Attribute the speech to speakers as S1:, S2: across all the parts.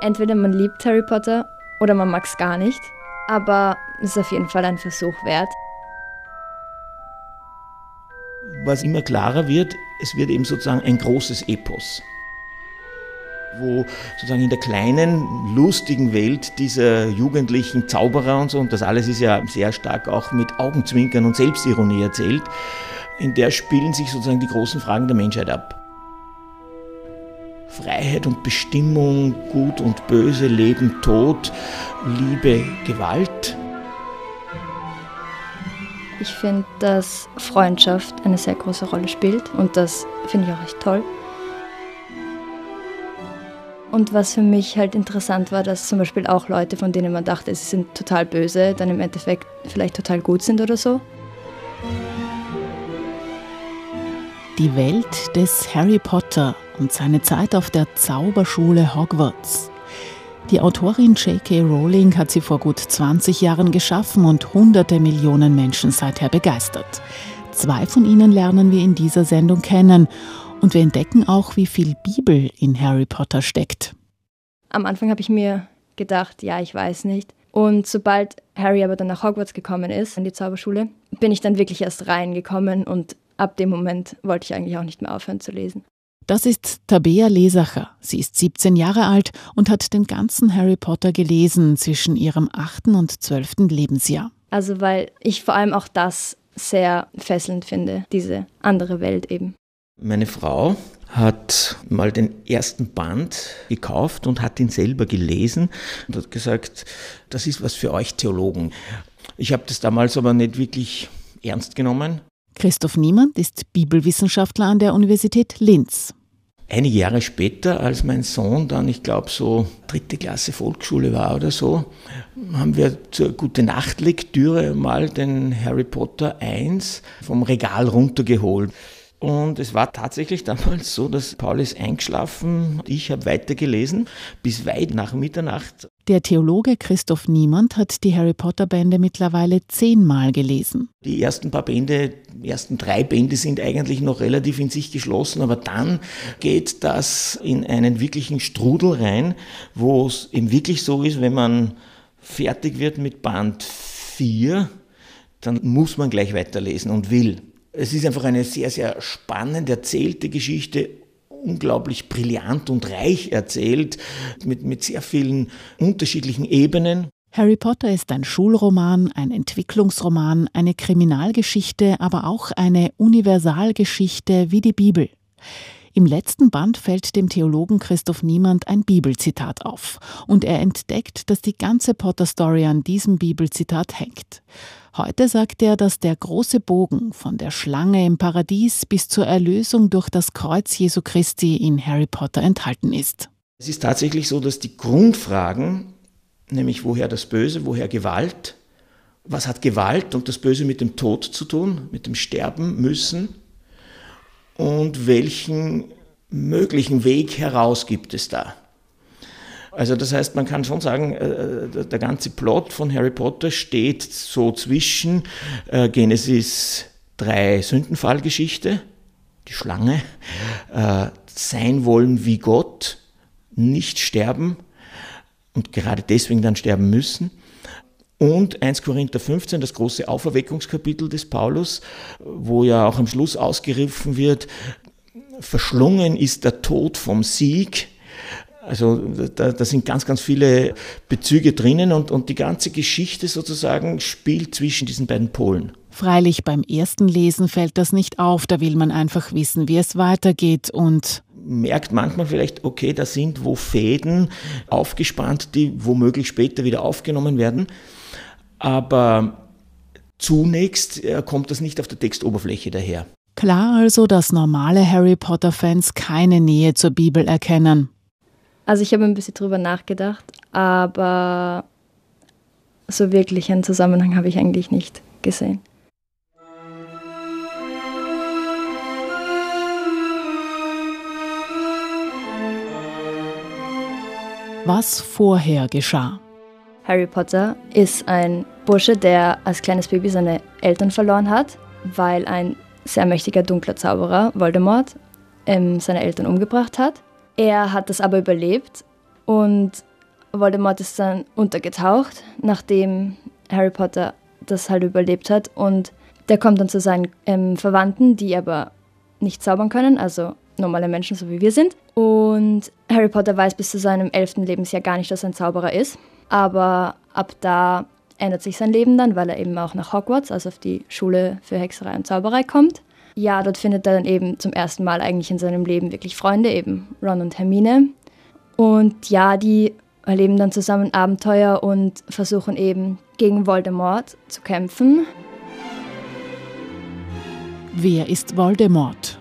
S1: Entweder man liebt Harry Potter oder man mag es gar nicht, aber es ist auf jeden Fall ein Versuch wert.
S2: Was immer klarer wird, es wird eben sozusagen ein großes Epos wo sozusagen in der kleinen, lustigen Welt dieser jugendlichen Zauberer und so, und das alles ist ja sehr stark auch mit Augenzwinkern und Selbstironie erzählt, in der spielen sich sozusagen die großen Fragen der Menschheit ab. Freiheit und Bestimmung, Gut und Böse, Leben, Tod, Liebe, Gewalt.
S1: Ich finde, dass Freundschaft eine sehr große Rolle spielt und das finde ich auch echt toll. Und was für mich halt interessant war, dass zum Beispiel auch Leute, von denen man dachte, sie sind total böse, dann im Endeffekt vielleicht total gut sind oder so.
S3: Die Welt des Harry Potter und seine Zeit auf der Zauberschule Hogwarts. Die Autorin J.K. Rowling hat sie vor gut 20 Jahren geschaffen und hunderte Millionen Menschen seither begeistert. Zwei von ihnen lernen wir in dieser Sendung kennen und wir entdecken auch, wie viel Bibel in Harry Potter steckt.
S1: Am Anfang habe ich mir gedacht, ja, ich weiß nicht. Und sobald Harry aber dann nach Hogwarts gekommen ist, in die Zauberschule, bin ich dann wirklich erst reingekommen und ab dem Moment wollte ich eigentlich auch nicht mehr aufhören zu lesen.
S3: Das ist Tabea Lesacher. Sie ist 17 Jahre alt und hat den ganzen Harry Potter gelesen zwischen ihrem 8. und 12. Lebensjahr.
S1: Also weil ich vor allem auch das sehr fesselnd finde, diese andere Welt eben.
S2: Meine Frau hat mal den ersten Band gekauft und hat ihn selber gelesen und hat gesagt, das ist was für euch Theologen. Ich habe das damals aber nicht wirklich ernst genommen
S3: Christoph Niemand ist Bibelwissenschaftler an der Universität Linz.
S2: Einige Jahre später, als mein Sohn dann, ich glaube, so dritte Klasse Volksschule war oder so, haben wir zur Gute Nacht Lektüre mal den Harry Potter 1 vom Regal runtergeholt. Und es war tatsächlich damals so, dass Paul ist eingeschlafen, ich habe weitergelesen bis weit nach Mitternacht.
S3: Der Theologe Christoph Niemand hat die Harry Potter Bände mittlerweile zehnmal gelesen.
S2: Die ersten paar Bände, die ersten drei Bände sind eigentlich noch relativ in sich geschlossen, aber dann geht das in einen wirklichen Strudel rein, wo es eben wirklich so ist, wenn man fertig wird mit Band 4, dann muss man gleich weiterlesen und will. Es ist einfach eine sehr, sehr spannend erzählte Geschichte, unglaublich brillant und reich erzählt, mit, mit sehr vielen unterschiedlichen Ebenen.
S3: Harry Potter ist ein Schulroman, ein Entwicklungsroman, eine Kriminalgeschichte, aber auch eine Universalgeschichte wie die Bibel. Im letzten Band fällt dem Theologen Christoph Niemand ein Bibelzitat auf und er entdeckt, dass die ganze Potter-Story an diesem Bibelzitat hängt. Heute sagt er, dass der große Bogen von der Schlange im Paradies bis zur Erlösung durch das Kreuz Jesu Christi in Harry Potter enthalten ist.
S2: Es ist tatsächlich so, dass die Grundfragen, nämlich woher das Böse, woher Gewalt, was hat Gewalt und das Böse mit dem Tod zu tun, mit dem Sterben müssen und welchen möglichen Weg heraus gibt es da. Also das heißt, man kann schon sagen, äh, der ganze Plot von Harry Potter steht so zwischen äh, Genesis 3 Sündenfallgeschichte, die Schlange, äh, sein wollen wie Gott, nicht sterben und gerade deswegen dann sterben müssen. Und 1 Korinther 15, das große Auferweckungskapitel des Paulus, wo ja auch am Schluss ausgerufen wird, verschlungen ist der Tod vom Sieg, also da, da, sind ganz, ganz viele Bezüge drinnen und, und die ganze Geschichte sozusagen spielt zwischen diesen beiden Polen.
S3: Freilich beim ersten Lesen fällt das nicht auf, da will man einfach wissen, wie es weitergeht und
S2: merkt manchmal vielleicht, okay, da sind wo Fäden aufgespannt, die womöglich später wieder aufgenommen werden. Aber zunächst äh, kommt das nicht auf der Textoberfläche daher.
S3: Klar also, dass normale Harry Potter-Fans keine Nähe zur Bibel erkennen.
S1: Also ich habe ein bisschen drüber nachgedacht, aber so wirklich einen Zusammenhang habe ich eigentlich nicht gesehen.
S3: Was vorher geschah.
S1: Harry Potter ist ein Bursche, der als kleines Baby seine Eltern verloren hat, weil ein sehr mächtiger dunkler Zauberer, Voldemort, ähm, seine Eltern umgebracht hat. Er hat das aber überlebt und Voldemort ist dann untergetaucht, nachdem Harry Potter das halt überlebt hat. Und der kommt dann zu seinen ähm, Verwandten, die aber nicht zaubern können, also normale Menschen, so wie wir sind. Und Harry Potter weiß bis zu seinem elften Lebensjahr gar nicht, dass er ein Zauberer ist. Aber ab da ändert sich sein Leben dann, weil er eben auch nach Hogwarts, also auf die Schule für Hexerei und Zauberei kommt. Ja, dort findet er dann eben zum ersten Mal eigentlich in seinem Leben wirklich Freunde, eben Ron und Hermine. Und ja, die erleben dann zusammen Abenteuer und versuchen eben gegen Voldemort zu kämpfen.
S3: Wer ist Voldemort?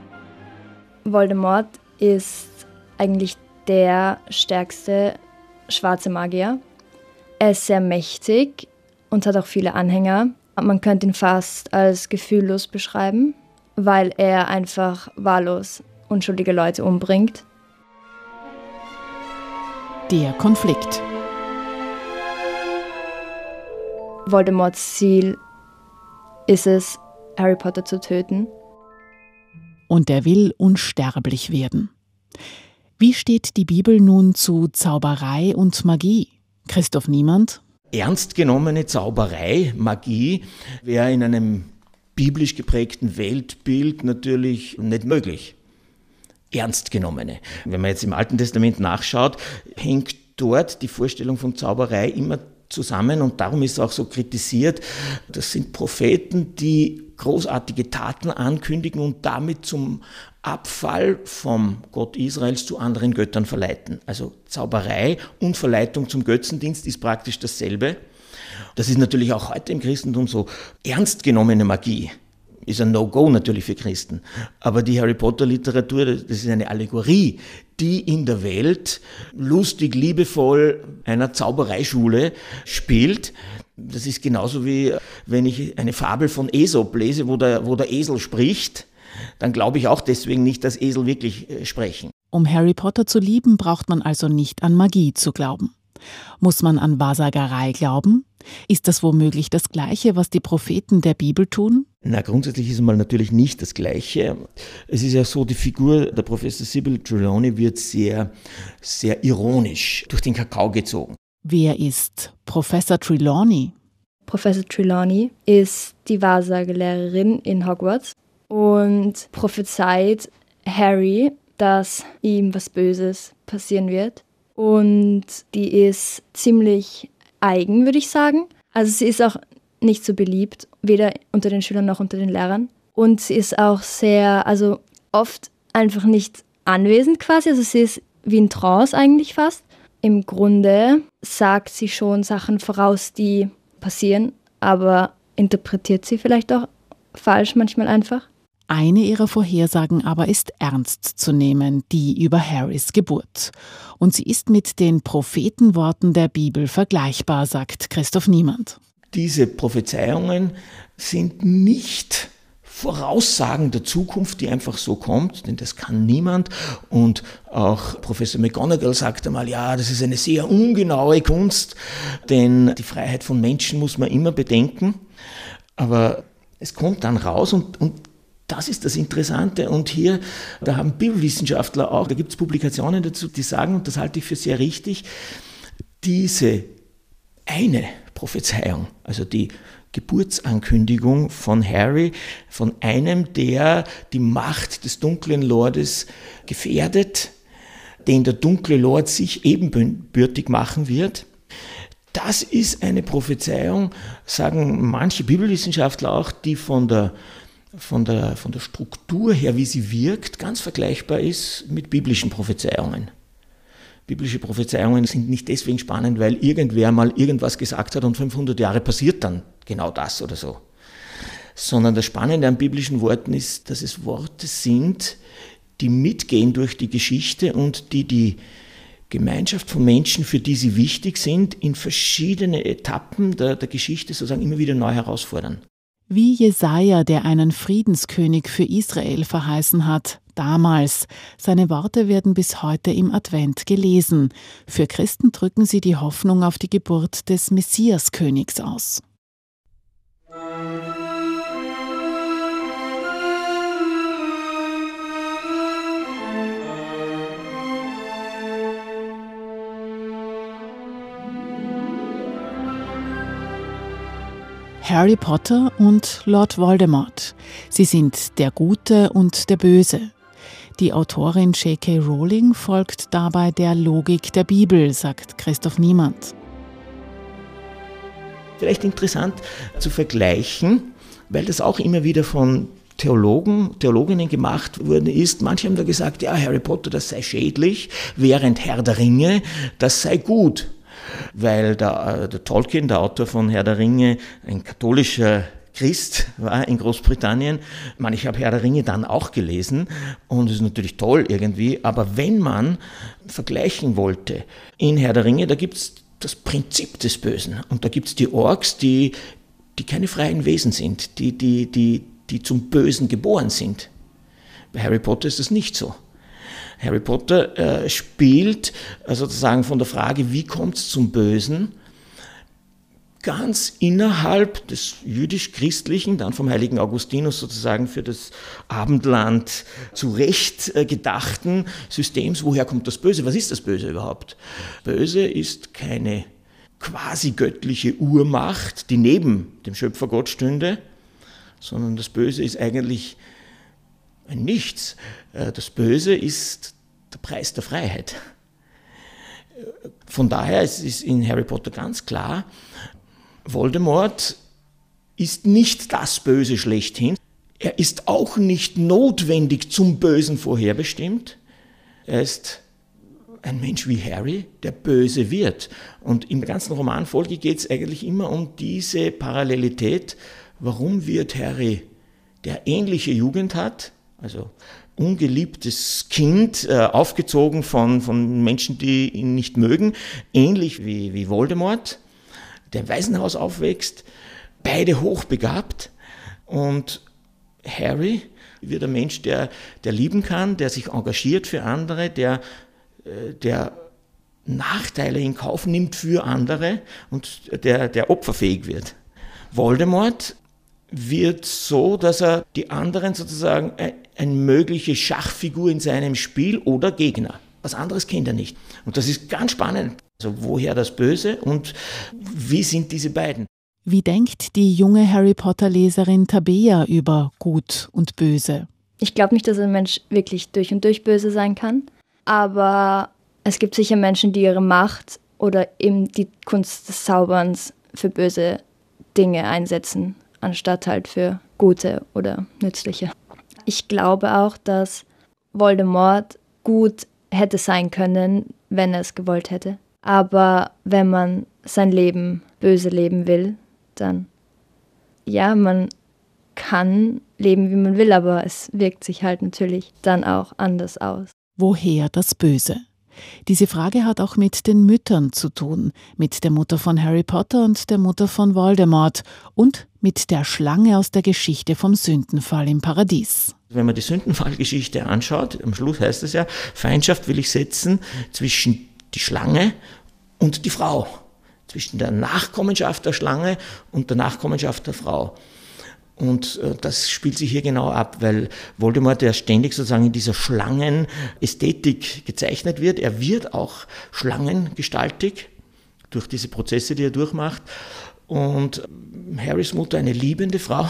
S1: Voldemort ist eigentlich der stärkste schwarze Magier. Er ist sehr mächtig und hat auch viele Anhänger. Man könnte ihn fast als gefühllos beschreiben, weil er einfach wahllos unschuldige Leute umbringt.
S3: Der Konflikt.
S1: Voldemorts Ziel ist es, Harry Potter zu töten.
S3: Und er will unsterblich werden. Wie steht die Bibel nun zu Zauberei und Magie? Christoph Niemand?
S2: Ernst genommene Zauberei, Magie, wäre in einem biblisch geprägten Weltbild natürlich nicht möglich. Ernst genommene. Wenn man jetzt im Alten Testament nachschaut, hängt dort die Vorstellung von Zauberei immer zusammen und darum ist auch so kritisiert. Das sind Propheten, die großartige Taten ankündigen und damit zum Abfall vom Gott Israels zu anderen Göttern verleiten. Also Zauberei und Verleitung zum Götzendienst ist praktisch dasselbe. Das ist natürlich auch heute im Christentum so ernst genommene Magie ist ein No-Go natürlich für Christen. Aber die Harry Potter-Literatur, das ist eine Allegorie, die in der Welt lustig, liebevoll einer Zaubereischule spielt. Das ist genauso wie wenn ich eine Fabel von Aesop lese, wo der, wo der Esel spricht, dann glaube ich auch deswegen nicht, dass Esel wirklich äh, sprechen.
S3: Um Harry Potter zu lieben, braucht man also nicht an Magie zu glauben. Muss man an Wahrsagerei glauben? Ist das womöglich das Gleiche, was die Propheten der Bibel tun?
S2: Na, grundsätzlich ist es mal natürlich nicht das Gleiche. Es ist ja so, die Figur der Professor Sybil Trelawney wird sehr, sehr ironisch durch den Kakao gezogen.
S3: Wer ist Professor Trelawney?
S1: Professor Trelawney ist die Wahrsagelehrerin in Hogwarts und prophezeit Harry, dass ihm was Böses passieren wird. Und die ist ziemlich eigen, würde ich sagen. Also sie ist auch nicht so beliebt, weder unter den Schülern noch unter den Lehrern. Und sie ist auch sehr, also oft einfach nicht anwesend quasi. Also sie ist wie ein Trance eigentlich fast. Im Grunde sagt sie schon Sachen voraus, die passieren, aber interpretiert sie vielleicht auch falsch manchmal einfach.
S3: Eine ihrer Vorhersagen aber ist ernst zu nehmen, die über Harrys Geburt. Und sie ist mit den Prophetenworten der Bibel vergleichbar, sagt Christoph Niemand.
S2: Diese Prophezeiungen sind nicht Voraussagen der Zukunft, die einfach so kommt, denn das kann niemand. Und auch Professor McGonagall sagt einmal, ja, das ist eine sehr ungenaue Kunst, denn die Freiheit von Menschen muss man immer bedenken. Aber es kommt dann raus und, und das ist das Interessante. Und hier, da haben Bibelwissenschaftler auch, da gibt es Publikationen dazu, die sagen, und das halte ich für sehr richtig, diese eine Prophezeiung, also die Geburtsankündigung von Harry, von einem, der die Macht des dunklen Lordes gefährdet, den der dunkle Lord sich ebenbürtig machen wird. Das ist eine Prophezeiung, sagen manche Bibelwissenschaftler auch, die von der von der, von der Struktur her, wie sie wirkt, ganz vergleichbar ist mit biblischen Prophezeiungen. Biblische Prophezeiungen sind nicht deswegen spannend, weil irgendwer mal irgendwas gesagt hat und 500 Jahre passiert dann genau das oder so. Sondern das Spannende an biblischen Worten ist, dass es Worte sind, die mitgehen durch die Geschichte und die die Gemeinschaft von Menschen, für die sie wichtig sind, in verschiedene Etappen der, der Geschichte sozusagen immer wieder neu herausfordern.
S3: Wie Jesaja, der einen Friedenskönig für Israel verheißen hat, damals. Seine Worte werden bis heute im Advent gelesen. Für Christen drücken sie die Hoffnung auf die Geburt des Messiaskönigs aus. Harry Potter und Lord Voldemort. Sie sind der Gute und der Böse. Die Autorin J.K. Rowling folgt dabei der Logik der Bibel, sagt Christoph Niemand.
S2: Vielleicht interessant zu vergleichen, weil das auch immer wieder von Theologen, Theologinnen gemacht worden ist. Manche haben da gesagt, ja, Harry Potter, das sei schädlich, während Herr der Ringe, das sei gut. Weil der, äh, der Tolkien, der Autor von Herr der Ringe, ein katholischer Christ war in Großbritannien. Ich, meine, ich habe Herr der Ringe dann auch gelesen und es ist natürlich toll irgendwie, aber wenn man vergleichen wollte, in Herr der Ringe, da gibt es das Prinzip des Bösen und da gibt es die Orks, die, die keine freien Wesen sind, die, die, die, die zum Bösen geboren sind. Bei Harry Potter ist das nicht so. Harry Potter äh, spielt äh, sozusagen von der Frage, wie kommt es zum Bösen, ganz innerhalb des jüdisch-christlichen, dann vom heiligen Augustinus sozusagen für das Abendland zurecht äh, gedachten Systems. Woher kommt das Böse? Was ist das Böse überhaupt? Böse ist keine quasi göttliche Urmacht, die neben dem Schöpfergott stünde, sondern das Böse ist eigentlich Nichts. Äh, das Böse ist der Preis der Freiheit. Von daher ist es in Harry Potter ganz klar, Voldemort ist nicht das Böse schlechthin. Er ist auch nicht notwendig zum Bösen vorherbestimmt. Er ist ein Mensch wie Harry, der böse wird. Und in der ganzen Romanfolge geht es eigentlich immer um diese Parallelität. Warum wird Harry, der ähnliche Jugend hat, also ungeliebtes Kind, äh, aufgezogen von, von Menschen, die ihn nicht mögen, ähnlich wie, wie Voldemort, der im Waisenhaus aufwächst, beide hochbegabt und Harry wird ein Mensch, der, der lieben kann, der sich engagiert für andere, der, äh, der Nachteile in Kauf nimmt für andere und der, der opferfähig wird. Voldemort wird so, dass er die anderen sozusagen eine mögliche Schachfigur in seinem Spiel oder Gegner. Was anderes kennt er nicht. Und das ist ganz spannend. Also woher das Böse und wie sind diese beiden?
S3: Wie denkt die junge Harry Potter-Leserin Tabea über Gut und Böse?
S1: Ich glaube nicht, dass ein Mensch wirklich durch und durch böse sein kann, aber es gibt sicher Menschen, die ihre Macht oder eben die Kunst des Zauberns für böse Dinge einsetzen, anstatt halt für gute oder nützliche. Ich glaube auch, dass Voldemort gut hätte sein können, wenn er es gewollt hätte. Aber wenn man sein Leben böse leben will, dann ja, man kann leben, wie man will, aber es wirkt sich halt natürlich dann auch anders aus.
S3: Woher das Böse? Diese Frage hat auch mit den Müttern zu tun, mit der Mutter von Harry Potter und der Mutter von Voldemort und mit der Schlange aus der Geschichte vom Sündenfall im Paradies.
S2: Wenn man die Sündenfallgeschichte anschaut, am Schluss heißt es ja, Feindschaft will ich setzen zwischen die Schlange und die Frau, zwischen der Nachkommenschaft der Schlange und der Nachkommenschaft der Frau. Und äh, das spielt sich hier genau ab, weil Voldemort ja ständig sozusagen in dieser Schlangenästhetik gezeichnet wird. Er wird auch schlangengestaltig durch diese Prozesse, die er durchmacht. Und Harrys Mutter eine liebende Frau.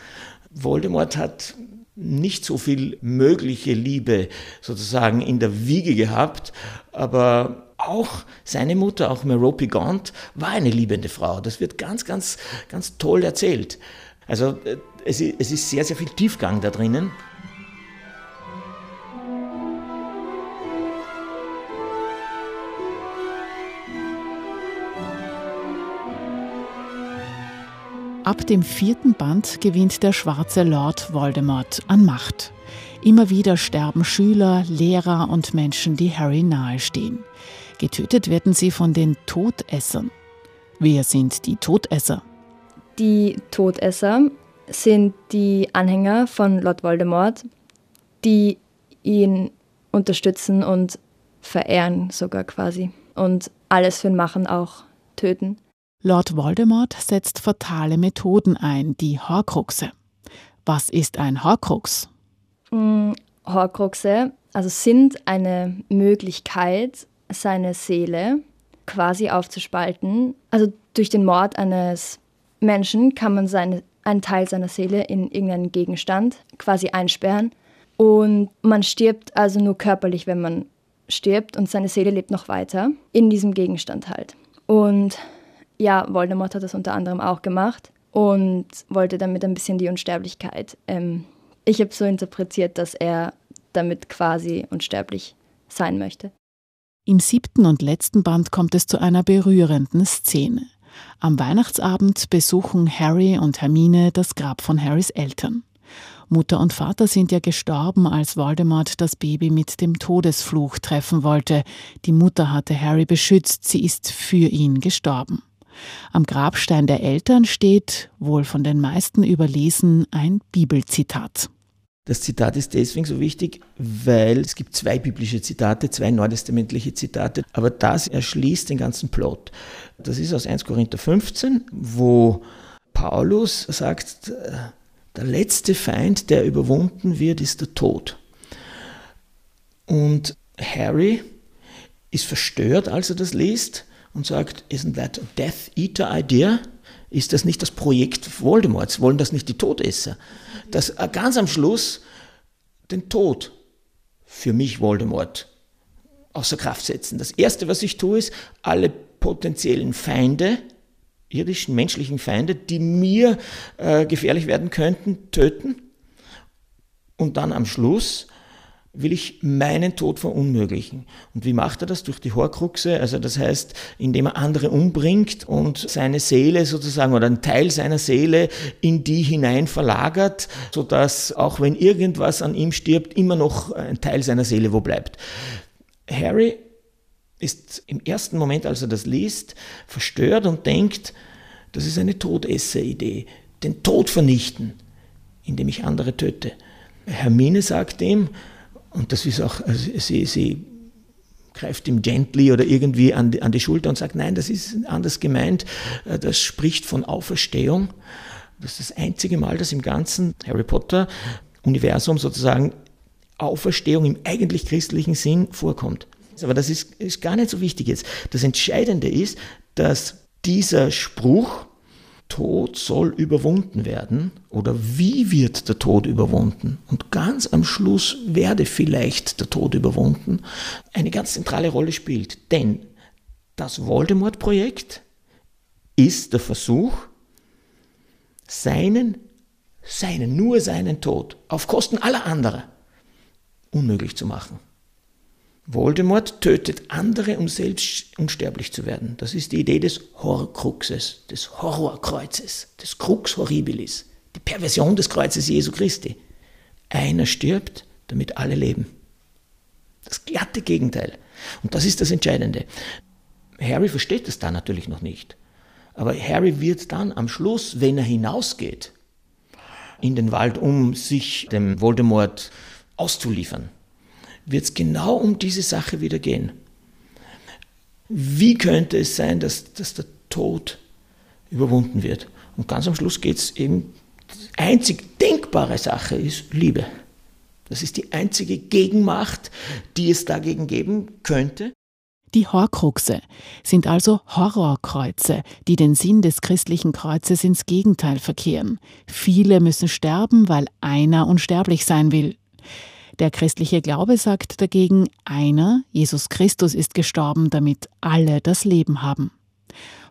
S2: Voldemort hat nicht so viel mögliche Liebe sozusagen in der Wiege gehabt, aber auch seine Mutter, auch Merope Gaunt, war eine liebende Frau. Das wird ganz, ganz, ganz toll erzählt. Also äh, es ist sehr, sehr viel Tiefgang da drinnen.
S3: Ab dem vierten Band gewinnt der schwarze Lord Voldemort an Macht. Immer wieder sterben Schüler, Lehrer und Menschen, die Harry nahestehen. Getötet werden sie von den Todessern. Wer sind die Todesser?
S1: Die Todesser sind die Anhänger von Lord Voldemort, die ihn unterstützen und verehren sogar quasi und alles für ihn machen, auch töten.
S3: Lord Voldemort setzt fatale Methoden ein, die Horcruxe. Was ist ein Horcrux?
S1: Mm, Horcruxe also sind eine Möglichkeit, seine Seele quasi aufzuspalten. Also durch den Mord eines Menschen kann man seine, einen Teil seiner Seele in irgendeinen Gegenstand quasi einsperren und man stirbt also nur körperlich, wenn man stirbt und seine Seele lebt noch weiter in diesem Gegenstand halt. Und ja, Voldemort hat das unter anderem auch gemacht und wollte damit ein bisschen die Unsterblichkeit. Ähm, ich habe so interpretiert, dass er damit quasi unsterblich sein möchte.
S3: Im siebten und letzten Band kommt es zu einer berührenden Szene. Am Weihnachtsabend besuchen Harry und Hermine das Grab von Harrys Eltern. Mutter und Vater sind ja gestorben, als Voldemort das Baby mit dem Todesfluch treffen wollte. Die Mutter hatte Harry beschützt, sie ist für ihn gestorben. Am Grabstein der Eltern steht, wohl von den meisten überlesen, ein Bibelzitat.
S2: Das Zitat ist deswegen so wichtig, weil es gibt zwei biblische Zitate, zwei neutestamentliche Zitate, aber das erschließt den ganzen Plot. Das ist aus 1 Korinther 15, wo Paulus sagt, der letzte Feind, der überwunden wird, ist der Tod. Und Harry ist verstört, als er das liest und sagt, isn't that a Death Eater idea? Ist das nicht das Projekt Voldemorts? Wollen das nicht die Todesser? Dass ganz am Schluss den Tod für mich Voldemort außer Kraft setzen. Das Erste, was ich tue, ist, alle potenziellen Feinde irdischen, menschlichen Feinde, die mir äh, gefährlich werden könnten, töten. Und dann am Schluss will ich meinen Tod verunmöglichen. Und wie macht er das? Durch die Horcruxe, also das heißt, indem er andere umbringt und seine Seele sozusagen oder einen Teil seiner Seele in die hinein verlagert, sodass auch wenn irgendwas an ihm stirbt, immer noch ein Teil seiner Seele wo bleibt. Harry ist im ersten Moment, als er das liest, verstört und denkt, das ist eine Todesser-Idee, den Tod vernichten, indem ich andere töte. Hermine sagt ihm, und das ist auch, also sie, sie greift ihm gently oder irgendwie an die, an die Schulter und sagt, nein, das ist anders gemeint, äh, das spricht von Auferstehung. Das ist das einzige Mal, dass im ganzen Harry Potter Universum sozusagen Auferstehung im eigentlich christlichen Sinn vorkommt. Aber das ist, ist gar nicht so wichtig jetzt. Das Entscheidende ist, dass dieser Spruch, Tod soll überwunden werden oder wie wird der Tod überwunden und ganz am Schluss werde vielleicht der Tod überwunden, eine ganz zentrale Rolle spielt. Denn das Voldemort-Projekt ist der Versuch, seinen, seinen, nur seinen Tod auf Kosten aller anderen unmöglich zu machen. Voldemort tötet andere, um selbst unsterblich zu werden. Das ist die Idee des Horcruxes, des Horrorkreuzes, des Crux Horribilis, die Perversion des Kreuzes Jesu Christi. Einer stirbt, damit alle leben. Das glatte Gegenteil. Und das ist das Entscheidende. Harry versteht das da natürlich noch nicht. Aber Harry wird dann am Schluss, wenn er hinausgeht in den Wald, um sich dem Voldemort auszuliefern, wird es genau um diese Sache wieder gehen. Wie könnte es sein, dass, dass der Tod überwunden wird? Und ganz am Schluss geht es eben, die einzig denkbare Sache ist Liebe. Das ist die einzige Gegenmacht, die es dagegen geben könnte.
S3: Die Horcruxe sind also Horrorkreuze, die den Sinn des christlichen Kreuzes ins Gegenteil verkehren. Viele müssen sterben, weil einer unsterblich sein will. Der christliche Glaube sagt dagegen, einer, Jesus Christus, ist gestorben, damit alle das Leben haben.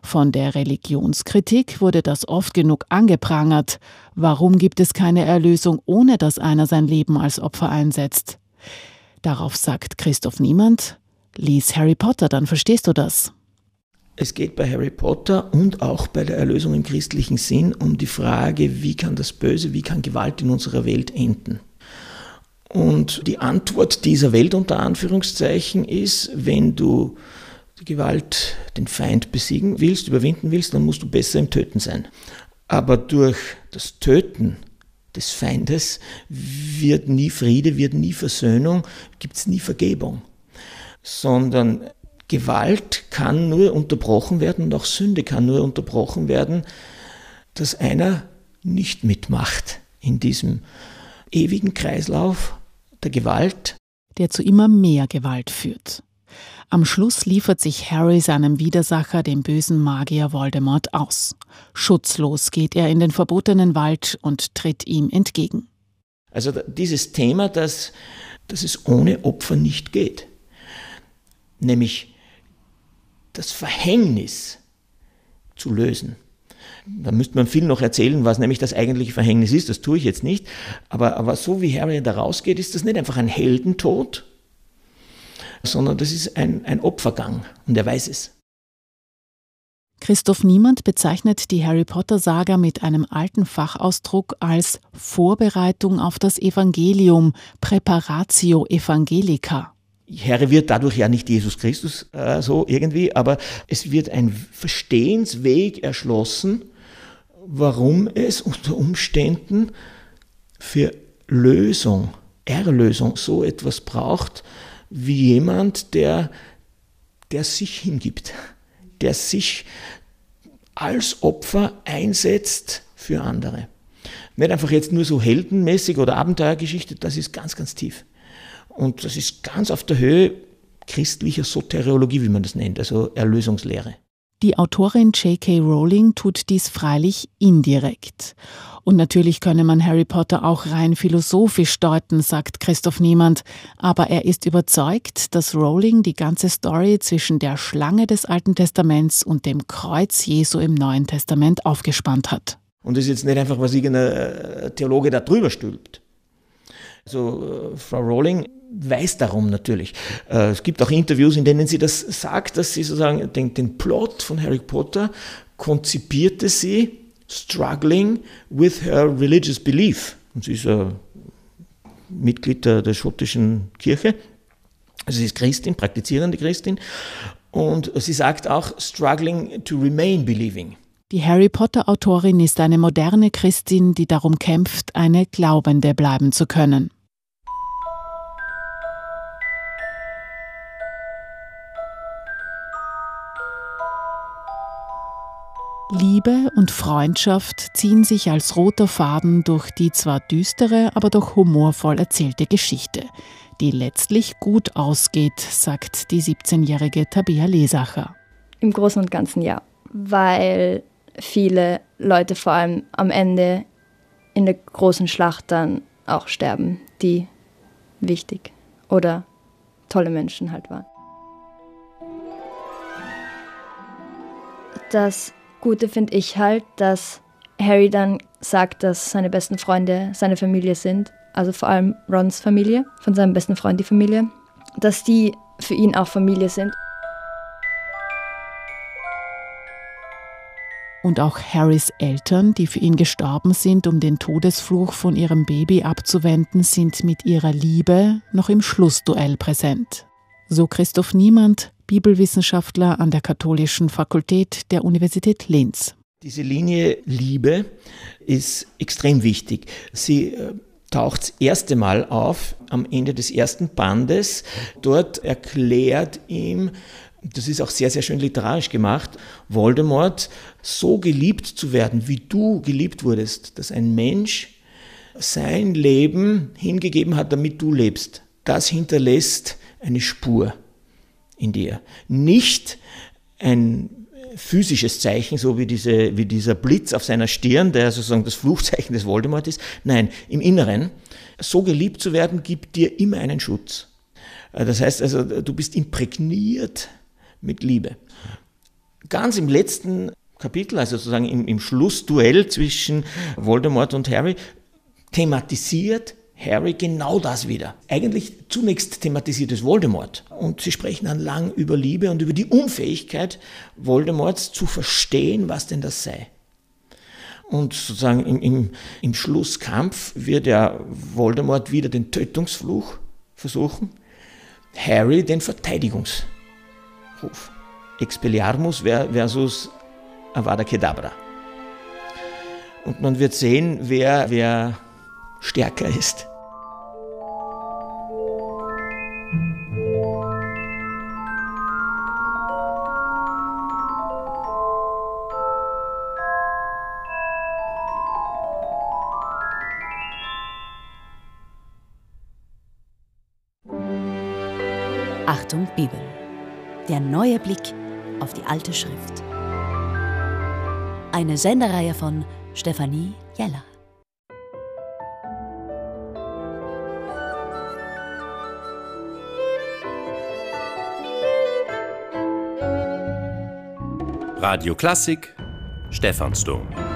S3: Von der Religionskritik wurde das oft genug angeprangert. Warum gibt es keine Erlösung, ohne dass einer sein Leben als Opfer einsetzt? Darauf sagt Christoph Niemand, lies Harry Potter, dann verstehst du das.
S2: Es geht bei Harry Potter und auch bei der Erlösung im christlichen Sinn um die Frage, wie kann das Böse, wie kann Gewalt in unserer Welt enden. Und die Antwort dieser Welt unter Anführungszeichen ist, wenn du die Gewalt, den Feind besiegen willst, überwinden willst, dann musst du besser im Töten sein. Aber durch das Töten des Feindes wird nie Friede, wird nie Versöhnung, gibt es nie Vergebung. Sondern Gewalt kann nur unterbrochen werden und auch Sünde kann nur unterbrochen werden, dass einer nicht mitmacht in diesem ewigen Kreislauf der Gewalt,
S3: der zu immer mehr Gewalt führt. Am Schluss liefert sich Harry seinem Widersacher, dem bösen Magier Voldemort, aus. Schutzlos geht er in den verbotenen Wald und tritt ihm entgegen.
S2: Also dieses Thema, dass, dass es ohne Opfer nicht geht, nämlich das Verhängnis zu lösen. Da müsste man viel noch erzählen, was nämlich das eigentliche Verhängnis ist. Das tue ich jetzt nicht. Aber, aber so wie Harry da rausgeht, ist das nicht einfach ein Heldentod, sondern das ist ein, ein Opfergang und er weiß es.
S3: Christoph Niemand bezeichnet die Harry Potter-Saga mit einem alten Fachausdruck als Vorbereitung auf das Evangelium, Preparatio Evangelica.
S2: Harry wird dadurch ja nicht Jesus Christus äh, so irgendwie, aber es wird ein Verstehensweg erschlossen, warum es unter Umständen für Lösung, Erlösung so etwas braucht, wie jemand, der, der sich hingibt, der sich als Opfer einsetzt für andere. Nicht einfach jetzt nur so heldenmäßig oder Abenteuergeschichte, das ist ganz, ganz tief. Und das ist ganz auf der Höhe christlicher Soteriologie, wie man das nennt, also Erlösungslehre.
S3: Die Autorin J.K. Rowling tut dies freilich indirekt. Und natürlich könne man Harry Potter auch rein philosophisch deuten, sagt Christoph Niemand. Aber er ist überzeugt, dass Rowling die ganze Story zwischen der Schlange des Alten Testaments und dem Kreuz Jesu im Neuen Testament aufgespannt hat.
S2: Und das ist jetzt nicht einfach, was irgendein äh, Theologe da drüber stülpt. Also äh, Frau Rowling weiß darum natürlich. Äh, es gibt auch Interviews, in denen sie das sagt, dass sie sozusagen den, den Plot von Harry Potter konzipierte sie struggling with her religious belief. Und sie ist ein Mitglied der, der schottischen Kirche. Also sie ist Christin, praktizierende Christin. Und sie sagt auch, struggling to remain believing.
S3: Die Harry Potter-Autorin ist eine moderne Christin, die darum kämpft, eine Glaubende bleiben zu können. Liebe und Freundschaft ziehen sich als roter Faden durch die zwar düstere, aber doch humorvoll erzählte Geschichte, die letztlich gut ausgeht, sagt die 17-jährige Tabea Lesacher.
S1: Im Großen und Ganzen ja, weil viele Leute vor allem am Ende in der großen Schlacht dann auch sterben, die wichtig oder tolle Menschen halt waren. Das Gute finde ich halt, dass Harry dann sagt, dass seine besten Freunde seine Familie sind, also vor allem Rons Familie, von seinem besten Freund die Familie, dass die für ihn auch Familie sind.
S3: Und auch Harrys Eltern, die für ihn gestorben sind, um den Todesfluch von ihrem Baby abzuwenden, sind mit ihrer Liebe noch im Schlussduell präsent. So Christoph Niemand, Bibelwissenschaftler an der Katholischen Fakultät der Universität Linz.
S2: Diese Linie Liebe ist extrem wichtig. Sie äh, taucht das erste Mal auf am Ende des ersten Bandes. Dort erklärt ihm, das ist auch sehr, sehr schön literarisch gemacht, Voldemort so geliebt zu werden, wie du geliebt wurdest, dass ein Mensch sein Leben hingegeben hat, damit du lebst. Das hinterlässt eine Spur in dir. Nicht ein physisches Zeichen, so wie, diese, wie dieser Blitz auf seiner Stirn, der sozusagen das Fluchzeichen des Voldemort ist. Nein, im Inneren. So geliebt zu werden, gibt dir immer einen Schutz. Äh, das heißt also, du bist imprägniert mit Liebe. Ganz im letzten Kapitel, also sozusagen im, im Schlussduell zwischen Voldemort und Harry, thematisiert Harry genau das wieder. Eigentlich zunächst thematisiert es Voldemort. Und sie sprechen dann lang über Liebe und über die Unfähigkeit Voldemorts zu verstehen, was denn das sei. Und sozusagen im, im, im Schlusskampf wird ja Voldemort wieder den Tötungsfluch versuchen, Harry den Verteidigungsruf. Expelliarmus versus Avada Kedavra. Und man wird sehen, wer, wer stärker ist.
S4: Achtung Bibel. Der neue Blick auf die alte Schrift. Eine Sendereihe von Stefanie Jeller.
S5: Radio Klassik, Stephansdom.